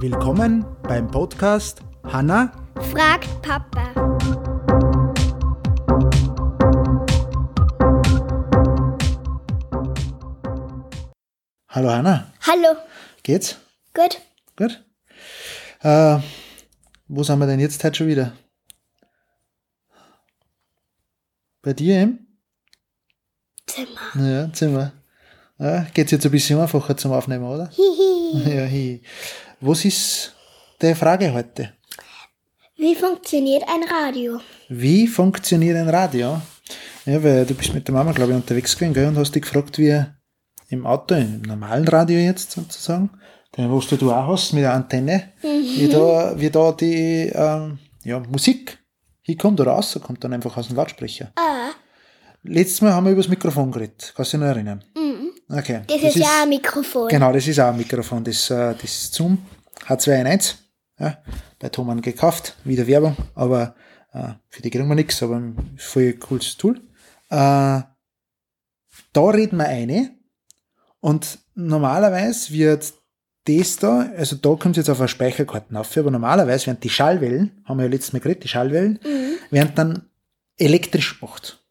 Willkommen beim Podcast Hanna Fragt Papa. Hallo Hanna, Hallo. geht's? Gut. Gut? Äh, wo sind wir denn jetzt heute schon wieder? Bei dir im? Zimmer. Ja, Zimmer. Ja, geht's jetzt ein bisschen einfacher zum Aufnehmen, oder? Hihi. Ja, hi. Was ist die Frage heute? Wie funktioniert ein Radio? Wie funktioniert ein Radio? Ja, weil du bist mit der Mama, glaube ich, unterwegs gewesen gell, und hast dich gefragt, wie im Auto, im normalen Radio jetzt sozusagen, den was du auch hast mit der Antenne, wie, da, wie da die ähm, ja, Musik hinkommt oder rauskommt, dann einfach aus dem Lautsprecher. Ah, Letztes Mal haben wir über das Mikrofon geredet. Kannst du dich noch erinnern? Okay. das, ist ja ein Mikrofon. Genau, das ist auch ein Mikrofon, das, äh, das Zoom H2N1. Ja, bei Thomann gekauft, wieder Werbung, aber äh, für die kriegen wir nichts, aber ein voll cooles Tool. Äh, da reden wir eine und normalerweise wird das da, also da kommt es jetzt auf eine Speicherkarte auf, aber normalerweise werden die Schallwellen, haben wir ja letztes Mal geredet, die Schallwellen, werden dann elektrisch gemacht.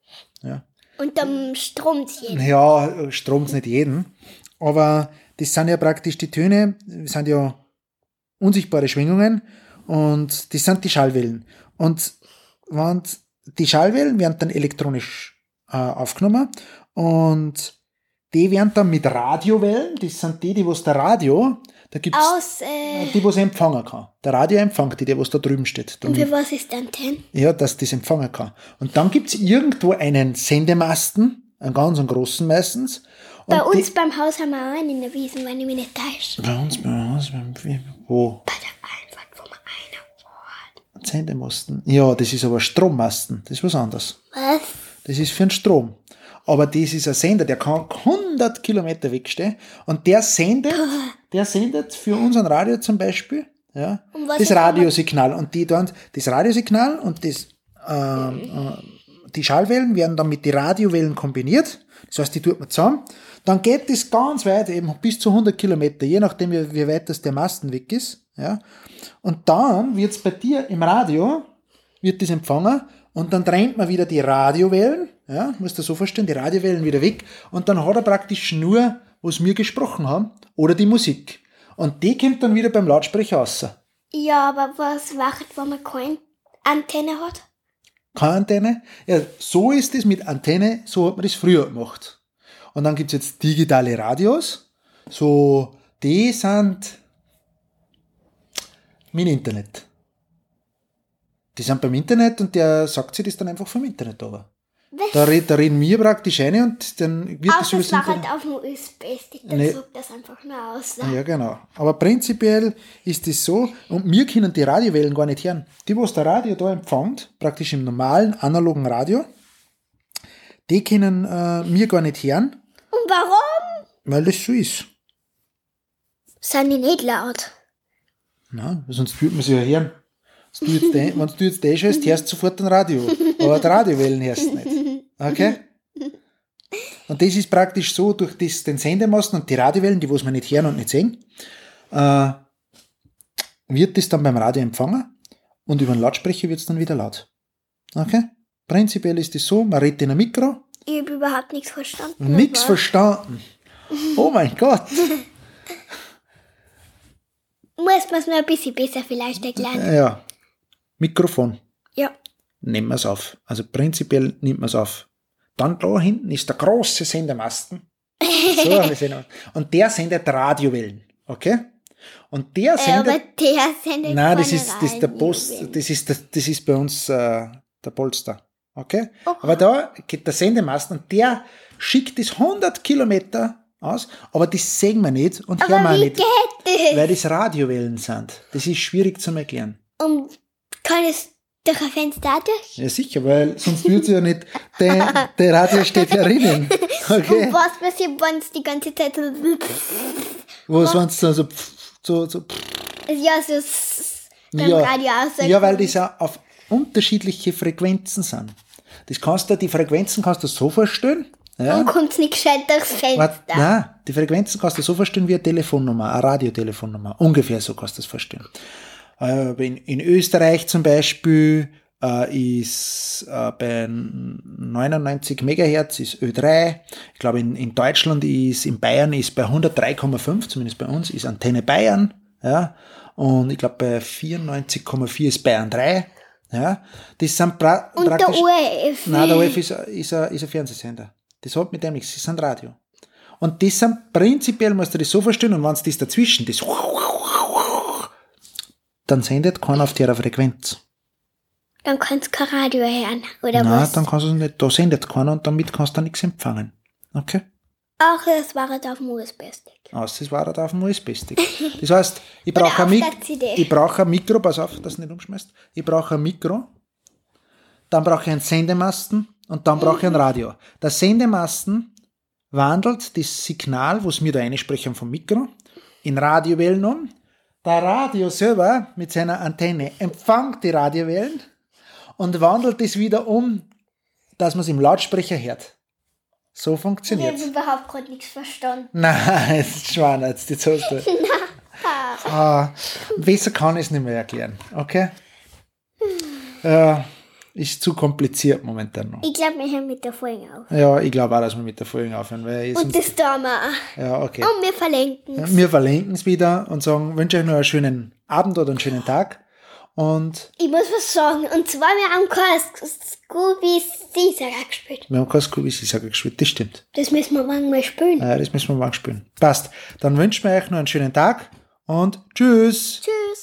Und dann stromt jeden. Ja, stromt nicht jeden. Aber das sind ja praktisch die Töne, das sind ja unsichtbare Schwingungen und das sind die Schallwellen. Und die Schallwellen werden dann elektronisch äh, aufgenommen und die werden dann mit Radiowellen, das sind die, die was der Radio, da gibt's Aus, äh, die, was empfangen kann. Der Radio empfängt die, die was da drüben steht. und für was ist die Antenne? Ja, dass das empfangen kann. Und dann gibt's irgendwo einen Sendemasten, einen ganz einen großen meistens. Bei die- uns beim Haus haben wir auch einen in der Wiesen, wenn ich mich nicht täusche. Bei uns, bei uns, beim, wo? Bei der Einfahrt, wo wir einer Sendemasten. Ja, das ist aber Strommasten. Das ist was anderes. Was? Das ist für den Strom. Aber das ist ein Sender, der kann 100 Kilometer wegstehen und der sendet, der sendet für unseren Radio zum Beispiel, ja, das Radiosignal und die dann, das Radiosignal und das, ähm, äh, die Schallwellen werden dann mit den Radiowellen kombiniert. Das heißt, die tut man zusammen. Dann geht das ganz weit, eben bis zu 100 Kilometer, je nachdem, wie, wie weit das der Masten weg ist, ja. Und dann wird's bei dir im Radio, wird das empfangen und dann trennt man wieder die Radiowellen, ja, musst du so vorstellen, die Radiowellen wieder weg und dann hat er praktisch nur, was wir gesprochen haben, oder die Musik. Und die kommt dann wieder beim Lautsprecher raus. Ja, aber was macht, wenn man keine Antenne hat? Keine Antenne. Ja, so ist es mit Antenne, so hat man das früher gemacht. Und dann gibt's jetzt digitale Radios, so, die sind mit Internet. Die sind beim Internet und der sagt sich das dann einfach vom Internet aber. Da, red- da reden wir praktisch eine und dann wird das Außer über das war halt auf dem USB-Stick, dann Nee. das einfach nur aus. Ja, genau. Aber prinzipiell ist es so, und wir können die Radiowellen gar nicht hören. Die, was der Radio da empfängt, praktisch im normalen, analogen Radio, die können äh, wir gar nicht hören, Und warum? weil das so ist. Sind die nicht laut? Na, sonst würde man sie ja hören. Wenn du jetzt, den- wenn du jetzt den hörst, hörst du sofort ein Radio. Aber die Radiowellen hörst du nicht. Okay? Und das ist praktisch so, durch das, den Sendemasten und die Radiowellen, die was wir nicht hören und nicht sehen, äh, wird das dann beim Radio empfangen und über den Lautsprecher wird es dann wieder laut. Okay? Prinzipiell ist es so, man redet in ein Mikro, Ich habe überhaupt nichts verstanden. nichts verstanden. Oh mein Gott. Muss man es mir ein bisschen besser vielleicht erklären. Ja. Mikrofon. Ja. nehmen wir es auf. Also prinzipiell nimmt man es auf. Dann da hinten ist der große Sendemasten. So haben wir Sender- Und der sendet Radiowellen. Okay? Und der Äh, aber sendet. der sendet Nein, das ist, das ist der Post, das ist, das, das ist bei uns äh, der Polster. Okay? Okay. Aber da geht der Sendemasten und der schickt das 100 Kilometer aus, aber das sehen wir nicht und hören wir Aber wie nicht, geht weil das Radiowellen sind. Das ist schwierig zu erklären. das? Und kann es durch ein Fenster durch? Ja, sicher, weil sonst würde sie ja nicht, der, der Radio steht ja drinnen. Okay. Und was passiert, wenn es die ganze Zeit so... Was, wenn es dann so, so, so Ja, so... beim ja, Radio aussagt. ja, weil das ja auf unterschiedliche Frequenzen sind. Das kannst du, die Frequenzen kannst du so vorstellen, Ja? Dann kommt es nicht gescheit durchs Fenster. Nein, die Frequenzen kannst du so verstehen wie eine Telefonnummer, eine Radiotelefonnummer. Ungefähr so kannst du das verstehen. Äh, in, in Österreich zum Beispiel äh, ist äh, bei 99 Megahertz ist Ö3. Ich glaube in, in Deutschland ist, in Bayern ist bei 103,5, zumindest bei uns, ist Antenne Bayern. Ja. Und ich glaube bei 94,4 ist Bayern 3. Ja. Das sind pra Und der praktisch... ORF. Nein, der ORF ist, ist, ein, ist ein Fernsehsender. Das hat mit dem nichts, das sind Radio. Und das sind prinzipiell, musst du das so verstehen, und wenn es das dazwischen, das dann sendet keiner auf der Frequenz. Dann kannst du kein Radio hören. Oder Nein, was? dann kannst du es nicht, da sendet keiner und damit kannst du nichts empfangen. Okay? Ach, das war auf dem USB-Stick. Aus, das war auf dem USB-Stick. Das heißt, ich brauche ein, Mik ich brauche ein Mikro, pass auf, dass du nicht umschmeißt. Ich brauche ein Mikro, dann brauche ich einen Sendemasten und dann brauche ich ein Radio. Der Sendemasten wandelt das Signal, was wir da einsprechen vom Mikro, in Radiowellen um. Der Radio selber mit seiner Antenne empfängt die Radiowellen und wandelt es wieder um, dass man es im Lautsprecher hört. So Ich funktioniert habe überhaupt gerade nichts verstanden. Nein, jetzt schwan jetzt, jetzt hast du. ah, besser kann ich es nicht mehr erklären, okay? Ja, ist zu kompliziert momentan noch. Ich glaube, wir hören mit der Folge auf. Ja, ich glaube auch, dass wir mit der Folge aufhören, weil Und das tun wir ja, okay. Und wir verlinken Wir verlinken es wieder und sagen, wünsche euch noch einen schönen Abend oder einen schönen Tag und Ich muss was sagen. Und zwar, wir haben kein Scooby Caesar gespielt. wir haben kein Scooby-Saga gespielt, das stimmt. Das müssen wir manchmal spielen. Ja, das müssen wir morgen spielen. Passt. Dann wünschen wir euch noch einen schönen Tag und tschüss. Tschüss.